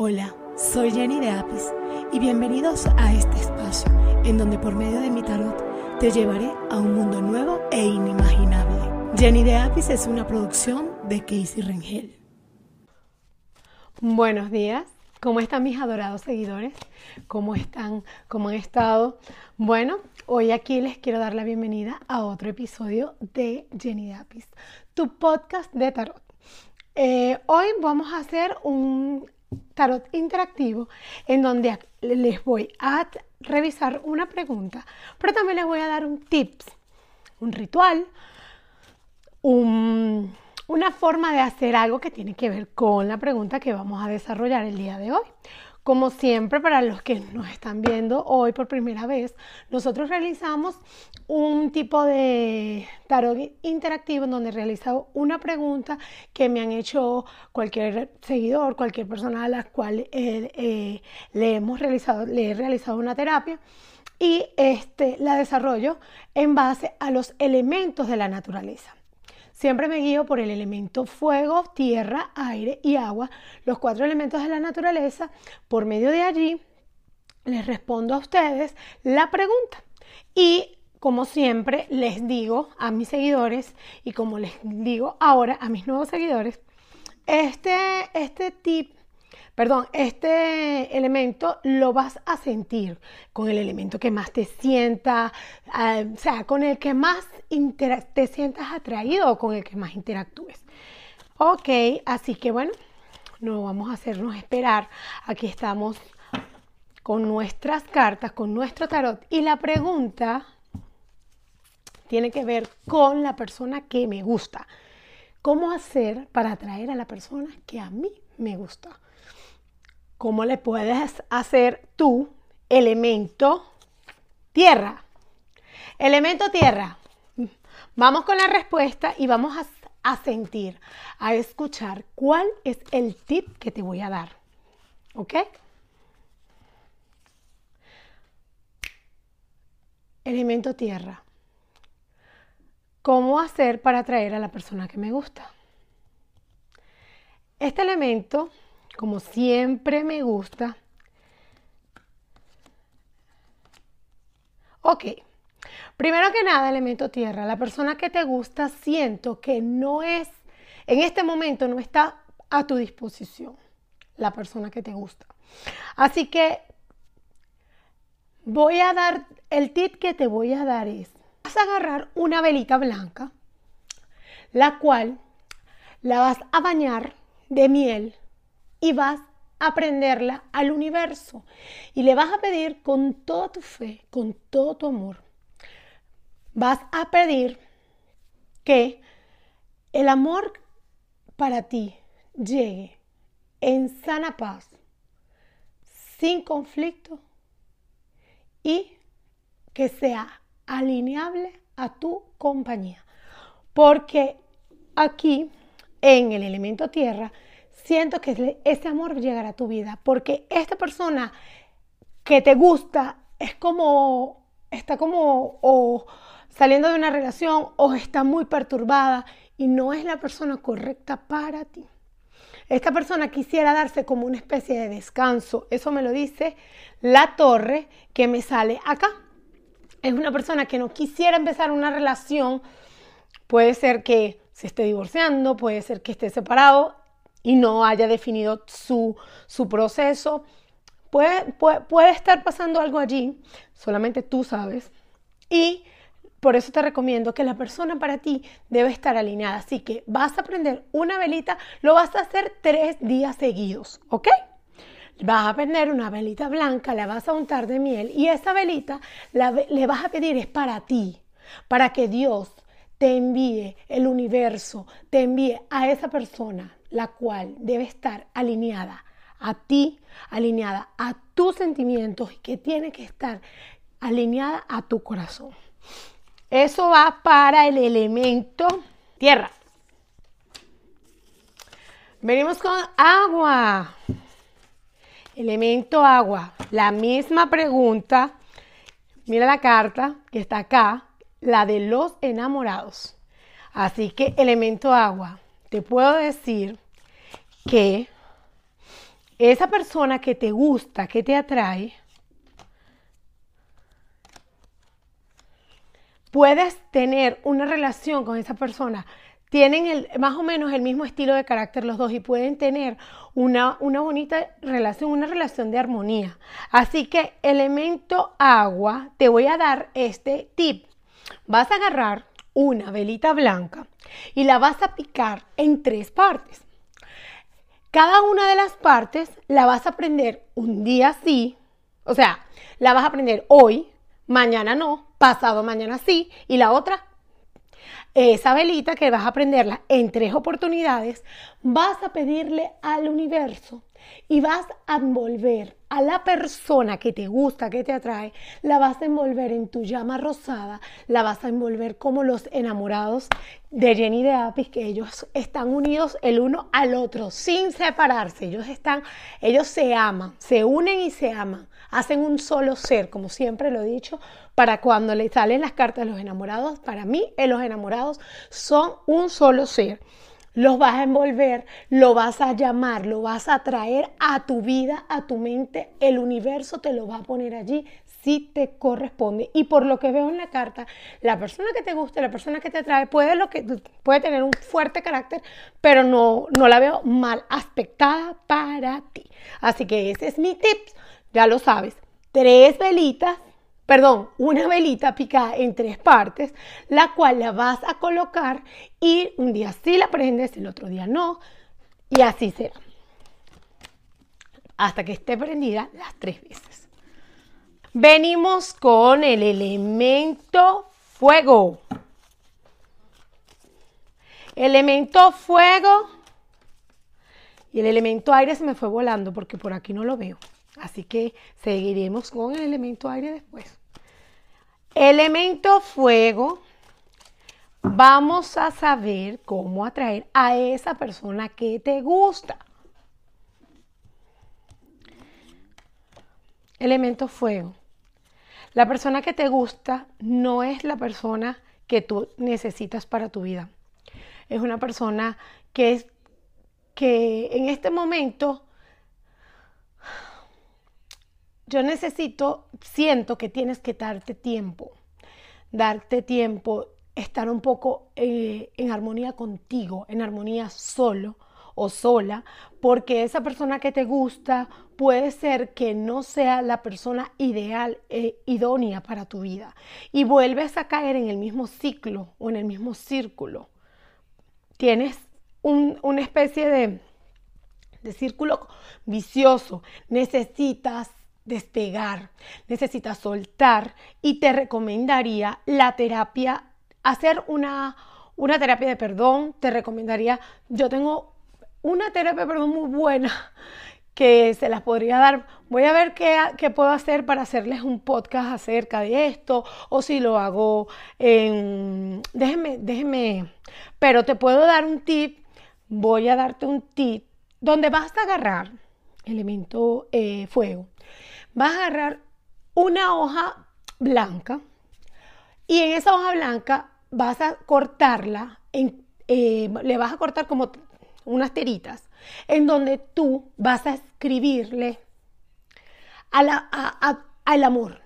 Hola, soy Jenny de Apis y bienvenidos a este espacio en donde por medio de mi tarot te llevaré a un mundo nuevo e inimaginable. Jenny de Apis es una producción de Casey Rengel. Buenos días, ¿cómo están mis adorados seguidores? ¿Cómo están? ¿Cómo han estado? Bueno, hoy aquí les quiero dar la bienvenida a otro episodio de Jenny de Apis, tu podcast de tarot. Eh, hoy vamos a hacer un tarot interactivo en donde les voy a revisar una pregunta, pero también les voy a dar un tips, un ritual, una forma de hacer algo que tiene que ver con la pregunta que vamos a desarrollar el día de hoy. Como siempre, para los que nos están viendo hoy por primera vez, nosotros realizamos un tipo de tarot interactivo en donde he realizado una pregunta que me han hecho cualquier seguidor, cualquier persona a la cual eh, eh, le hemos realizado, le he realizado una terapia y este, la desarrollo en base a los elementos de la naturaleza. Siempre me guío por el elemento fuego, tierra, aire y agua, los cuatro elementos de la naturaleza. Por medio de allí les respondo a ustedes la pregunta. Y como siempre les digo a mis seguidores y como les digo ahora a mis nuevos seguidores, este, este tip perdón, este elemento lo vas a sentir con el elemento que más te sienta, ah, o sea, con el que más te sientas atraído o con el que más interactúes. Ok, así que bueno, no vamos a hacernos esperar. Aquí estamos con nuestras cartas, con nuestro tarot. Y la pregunta tiene que ver con la persona que me gusta. ¿Cómo hacer para atraer a la persona que a mí me gusta? ¿Cómo le puedes hacer tú elemento tierra? Elemento tierra. Vamos con la respuesta y vamos a, a, sentir, a escuchar cuál es el tip que te voy a dar. ¿Ok? Elemento tierra. ¿Cómo hacer para atraer a la persona que me gusta? Este elemento como siempre me gusta. Ok, primero que nada, elemento tierra, la persona que te gusta siento que no es, en este momento no está a tu disposición, la persona que te gusta. Así que voy a dar, el tip que te voy a dar es, vas a agarrar una velita blanca, la cual la vas a bañar de miel y vas a prenderla al universo y le vas a pedir con toda tu fe, con todo tu amor, vas a pedir que el amor para ti llegue en sana paz, sin conflicto y que sea alineable a tu compañía. Porque aquí, en el elemento tierra, siento que ese amor llegará a tu vida, porque esta persona que te gusta es como, está como o saliendo de una relación o está muy perturbada y no es la persona correcta para ti. Esta persona quisiera darse como una especie de descanso. Eso me lo dice la torre que me sale acá. Es una persona que no quisiera empezar una relación. Puede ser que se esté divorciando, puede ser que esté separado y no haya definido su, proceso. Puede, puede, estar pasando algo allí, solamente tú sabes. Y por eso te recomiendo que la persona para ti debe estar alineada. Así que vas a prender una velita, lo vas a hacer tres días seguidos, ¿ok? Vas a prender una velita blanca, la vas a untar de miel y esa velita le vas a pedir es para ti, para que Dios te envíe el universo, te envíe a esa persona la cual debe estar alineada a ti, alineada a tus sentimientos y que tiene que estar alineada a tu corazón. Eso va para el elemento tierra. Venimos con agua. Elemento agua. La misma pregunta. Mira la carta que está acá, la de los enamorados. Así que elemento agua te puedo decir que esa persona que te gusta, que te atrae, puedes tener una relación con esa persona. Tienen el, más o menos el mismo estilo de carácter los dos y pueden tener una, una bonita relación, una relación de armonía. Así que elemento agua, te voy a dar este tip. Vas a agarrar una velita blanca y la vas a picar en tres partes. Cada una de las partes la vas a prender un día sí, o sea, la vas a prender hoy, mañana no, pasado mañana sí, y la otra, esa velita que vas a prenderla en tres oportunidades, vas a pedirle al universo y vas a envolver a la persona que te gusta, que te atrae, la vas a envolver en tu llama rosada, la vas a envolver como los enamorados de Jenny de Apis, que ellos están unidos el uno al otro, sin separarse. Ellos están, ellos se aman, se unen y se aman, hacen un solo ser, como siempre lo he dicho, para cuando le salen las cartas de los enamorados, para mí eh, los enamorados son un solo ser los vas a envolver, lo vas a llamar, lo vas a traer a tu vida, a tu mente, el universo te lo va a poner allí si te corresponde. Y por lo que veo en la carta, la persona que te gusta, la persona que te atrae, puede, lo que, puede tener un fuerte carácter, pero no, no la veo mal aspectada para ti. Así que ese es mi tip, ya lo sabes. Tres velitas perdón, una velita picada en tres partes, la cual la vas a colocar y un día sí la prendes, el otro día no, y así será. Hasta que esté prendida las tres veces. Venimos con el elemento fuego. Elemento fuego y el elemento aire se me fue volando porque por aquí no lo veo. Así que seguiremos con el elemento aire después. Elemento fuego, vamos a saber cómo atraer a esa persona que te gusta. Elemento fuego. La persona que te gusta no es la persona que tú necesitas para tu vida. Es una persona que es que en este momento yo necesito, siento que tienes que darte tiempo, darte tiempo, estar un poco eh, en armonía contigo, en armonía solo o sola, porque esa persona que te gusta puede ser que no sea la persona ideal, e idónea para tu vida. Y vuelves a caer en el mismo ciclo o en el mismo círculo. Tienes una especie de, de círculo vicioso. Necesitas despegar, necesitas soltar y te recomendaría la terapia, hacer una, una terapia de perdón, te recomendaría, yo tengo una terapia de perdón muy buena que se las podría dar. Voy a ver qué, qué, puedo hacer para hacerles un podcast acerca de esto o si lo hago en... Déjenme, déjenme, pero te puedo dar un tip, voy a darte un tip donde vas a agarrar elemento eh, fuego vas a agarrar una hoja blanca y en esa hoja blanca vas a cortarla, eh, le vas a cortar como unas tiritas, en donde tú vas a escribirle al amor,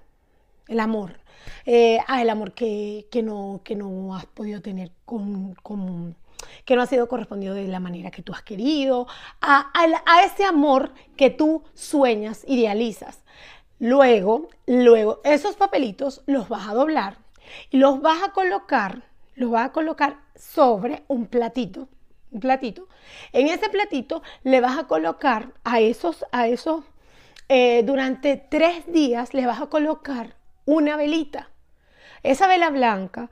el amor, eh, al amor que, no, que no has podido tener con que no ha sido correspondido de la manera que tú has querido, a, ese amor que tú sueñas, idealizas. Luego, luego, esos papelitos los vas a doblar y los vas a colocar, los vas a colocar sobre un platito, un platito. En ese platito le vas a colocar a esos, a esos, eh, durante tres días le vas a colocar una velita. Esa vela blanca,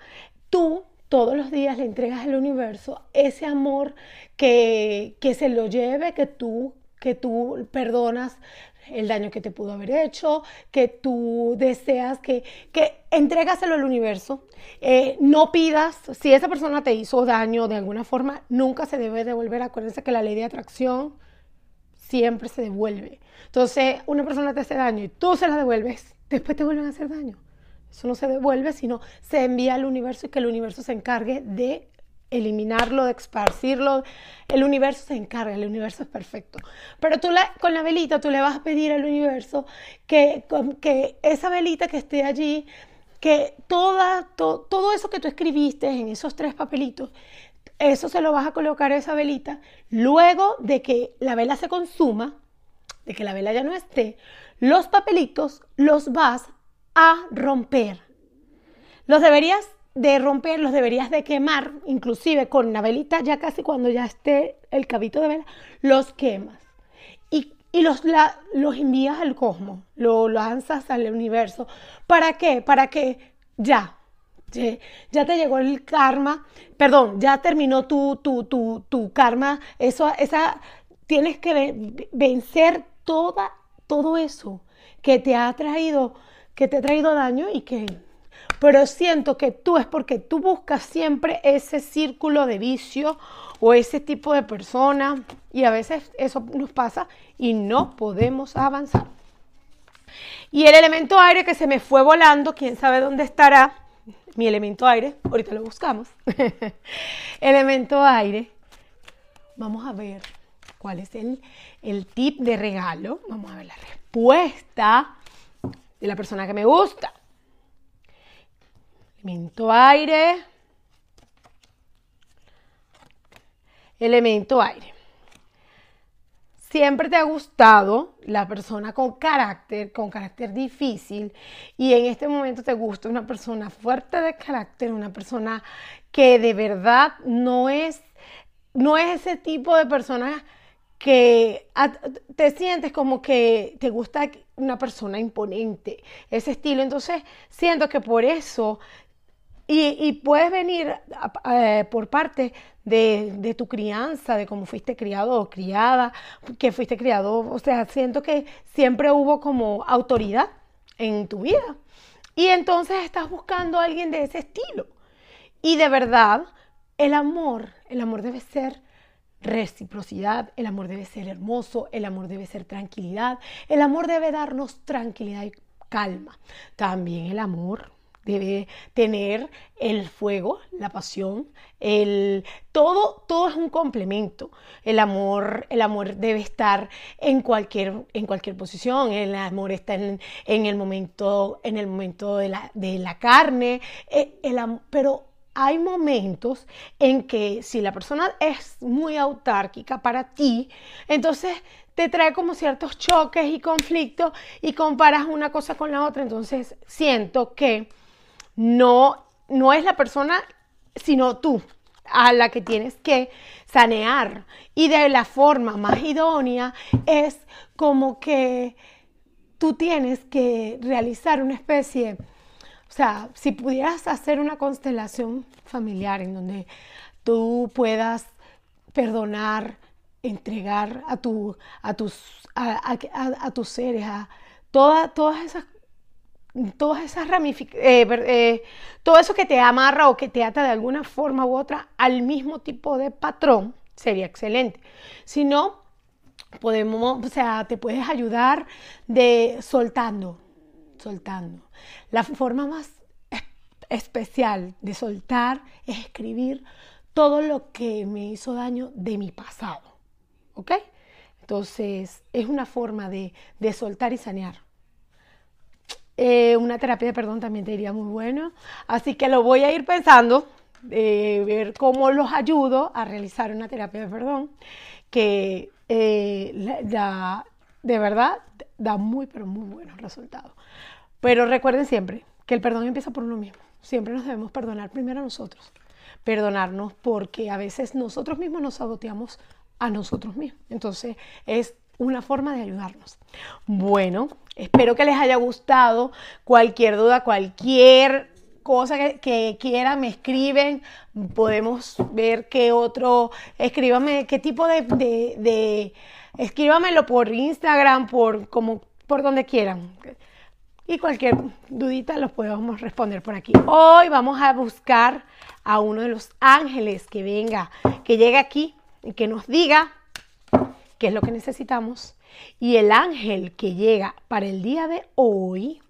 tú todos los días le entregas al universo ese amor que, que se lo lleve, que tú, que tú perdonas el daño que te pudo haber hecho, que tú deseas que, que entregaselo al universo. Eh, no pidas, si esa persona te hizo daño de alguna forma, nunca se debe devolver. Acuérdense que la ley de atracción siempre se devuelve. Entonces, una persona te hace daño y tú se la devuelves, después te vuelven a hacer daño. Eso no se devuelve, sino se envía al universo y que el universo se encargue de eliminarlo, de esparcirlo. El universo se encarga, el universo es perfecto. Pero tú con la velita tú le vas a pedir al universo que, que esa velita que esté allí, que todo eso que tú escribiste en esos tres papelitos, eso se lo vas a colocar a esa velita. Luego de que la vela se consuma, de que la vela ya no esté, los papelitos los vas a romper. Los deberías de romper, los deberías de quemar, inclusive con la velita, ya casi cuando ya esté el cabito de vela, los quemas. Y, los, los envías al cosmos, lo lanzas al universo. ¿Para qué? Para que ya, ya te llegó el karma, perdón, ya terminó tu, tu, tu, tu karma, eso, esa, tienes que vencer toda, todo eso que te ha traído, que te ha traído daño y que pero siento que tú es porque tú buscas siempre ese círculo de vicio o ese tipo de persona y a veces eso nos pasa y no podemos avanzar. Y el elemento aire que se me fue volando, quién sabe dónde estará, mi elemento aire, ahorita lo buscamos. elemento aire, vamos a ver cuál es el, el tip de regalo, vamos a ver la respuesta de la persona que me gusta. Elemento aire. Elemento aire. Siempre te ha gustado la persona con carácter, con carácter difícil, y en este momento te gusta una persona fuerte de carácter, una persona que de verdad no es, no es ese tipo de persona que te sientes como que te gusta una persona imponente, ese estilo. Entonces, siento que por eso y, puedes venir eh, por parte de, tu crianza, de cómo fuiste criado o criada, que fuiste criado. O sea, siento que siempre hubo como autoridad en tu vida. Y entonces estás buscando a alguien de ese estilo. Y de verdad, el amor, el amor debe ser reciprocidad, el amor debe ser hermoso, el amor debe ser tranquilidad, el amor debe darnos tranquilidad y calma. También el amor debe tener el fuego, la pasión, el todo todo es un complemento. El amor, el amor debe estar en cualquier en cualquier posición, el amor está en, el momento en el momento de la, de la carne, eh, el, pero hay momentos en que si la persona es muy autárquica para ti, entonces te trae como ciertos choques y conflictos y comparas una cosa con la otra, entonces siento que no, no es la persona, sino tú a la que tienes que sanear. Y de la forma más idónea es como que tú tienes que realizar una especie, o sea, si pudieras hacer una constelación familiar en donde tú puedas perdonar, entregar a, tu, a, tus, a, tus seres, a todas esas todas esas eh, eh, todo eso que te amarra o que te ata de alguna forma u otra al mismo tipo de patrón, sería excelente. Si no, podemos, o sea, te puedes ayudar de soltando, soltando. La forma más especial de soltar es escribir todo lo que me hizo daño de mi pasado. ¿Ok? Entonces, es una forma de, de soltar y sanear. Eh, una terapia de perdón también te diría muy bueno. Así que lo voy a ir pensando, eh, ver cómo los ayudo a realizar una terapia de perdón que eh, de verdad da muy, pero muy buenos resultados. Pero recuerden siempre que el perdón empieza por uno mismo. Siempre nos debemos perdonar primero a nosotros. Perdonarnos porque a veces nosotros mismos nos saboteamos a nosotros mismos. Entonces es una forma de ayudarnos. Bueno, espero que les haya gustado. Cualquier duda, cualquier cosa que, quieran, me escriben. Podemos ver qué otro, escríbame qué tipo de, de, escríbamelo por Instagram, por como por donde quieran. Y cualquier dudita los podemos responder por aquí. Hoy vamos a buscar a uno de los ángeles que venga, que llegue aquí y que nos diga que es lo que necesitamos. Y el ángel que llega para el día de hoy,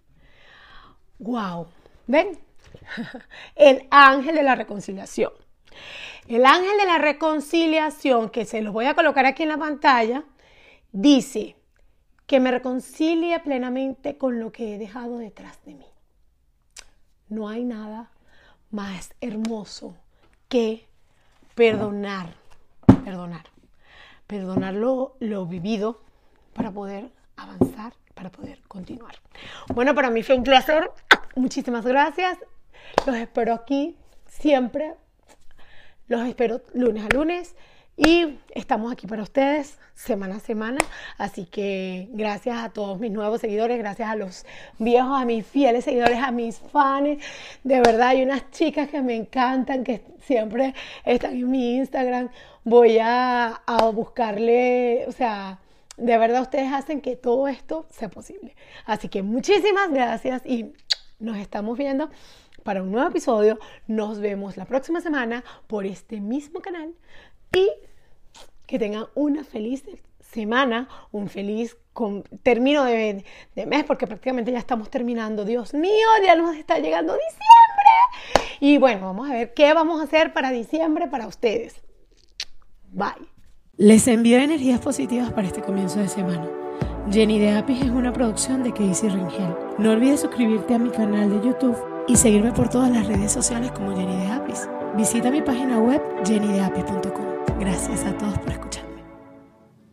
wow, ¿ven? El ángel de la reconciliación. El ángel de la reconciliación, que se los voy a colocar aquí en la pantalla, dice que me reconcilie plenamente con lo que he dejado detrás de mí. No hay nada más hermoso que perdonar, perdonar, perdonar lo, lo vivido para poder avanzar, para poder continuar. Bueno, para mí fue un placer. Muchísimas gracias. Los espero aquí siempre los espero lunes a lunes y estamos aquí para ustedes semana a semana. Así que gracias a todos mis nuevos seguidores, gracias a los viejos, a mis fieles seguidores, a mis fans. De verdad, hay unas chicas que me encantan, que siempre están en mi Instagram. Voy a, a buscarle, o sea, de verdad ustedes hacen que todo esto sea posible. Así que muchísimas gracias y nos estamos viendo para un nuevo episodio. Nos vemos la próxima semana por este mismo canal y que tengan una feliz semana, un feliz término de, de, mes, porque prácticamente ya estamos terminando. Dios mío, ya nos está llegando diciembre. Y bueno, vamos a ver qué vamos a hacer para diciembre para ustedes. Bye. Les envío energías positivas para este comienzo de semana. Jenny de Apis es una producción de Casey Ringel. No olvides suscribirte a mi canal de YouTube y seguirme por todas las redes sociales como Jenny de Apis. Visita mi página web jennydeapis.com. Gracias a todos por escuchar.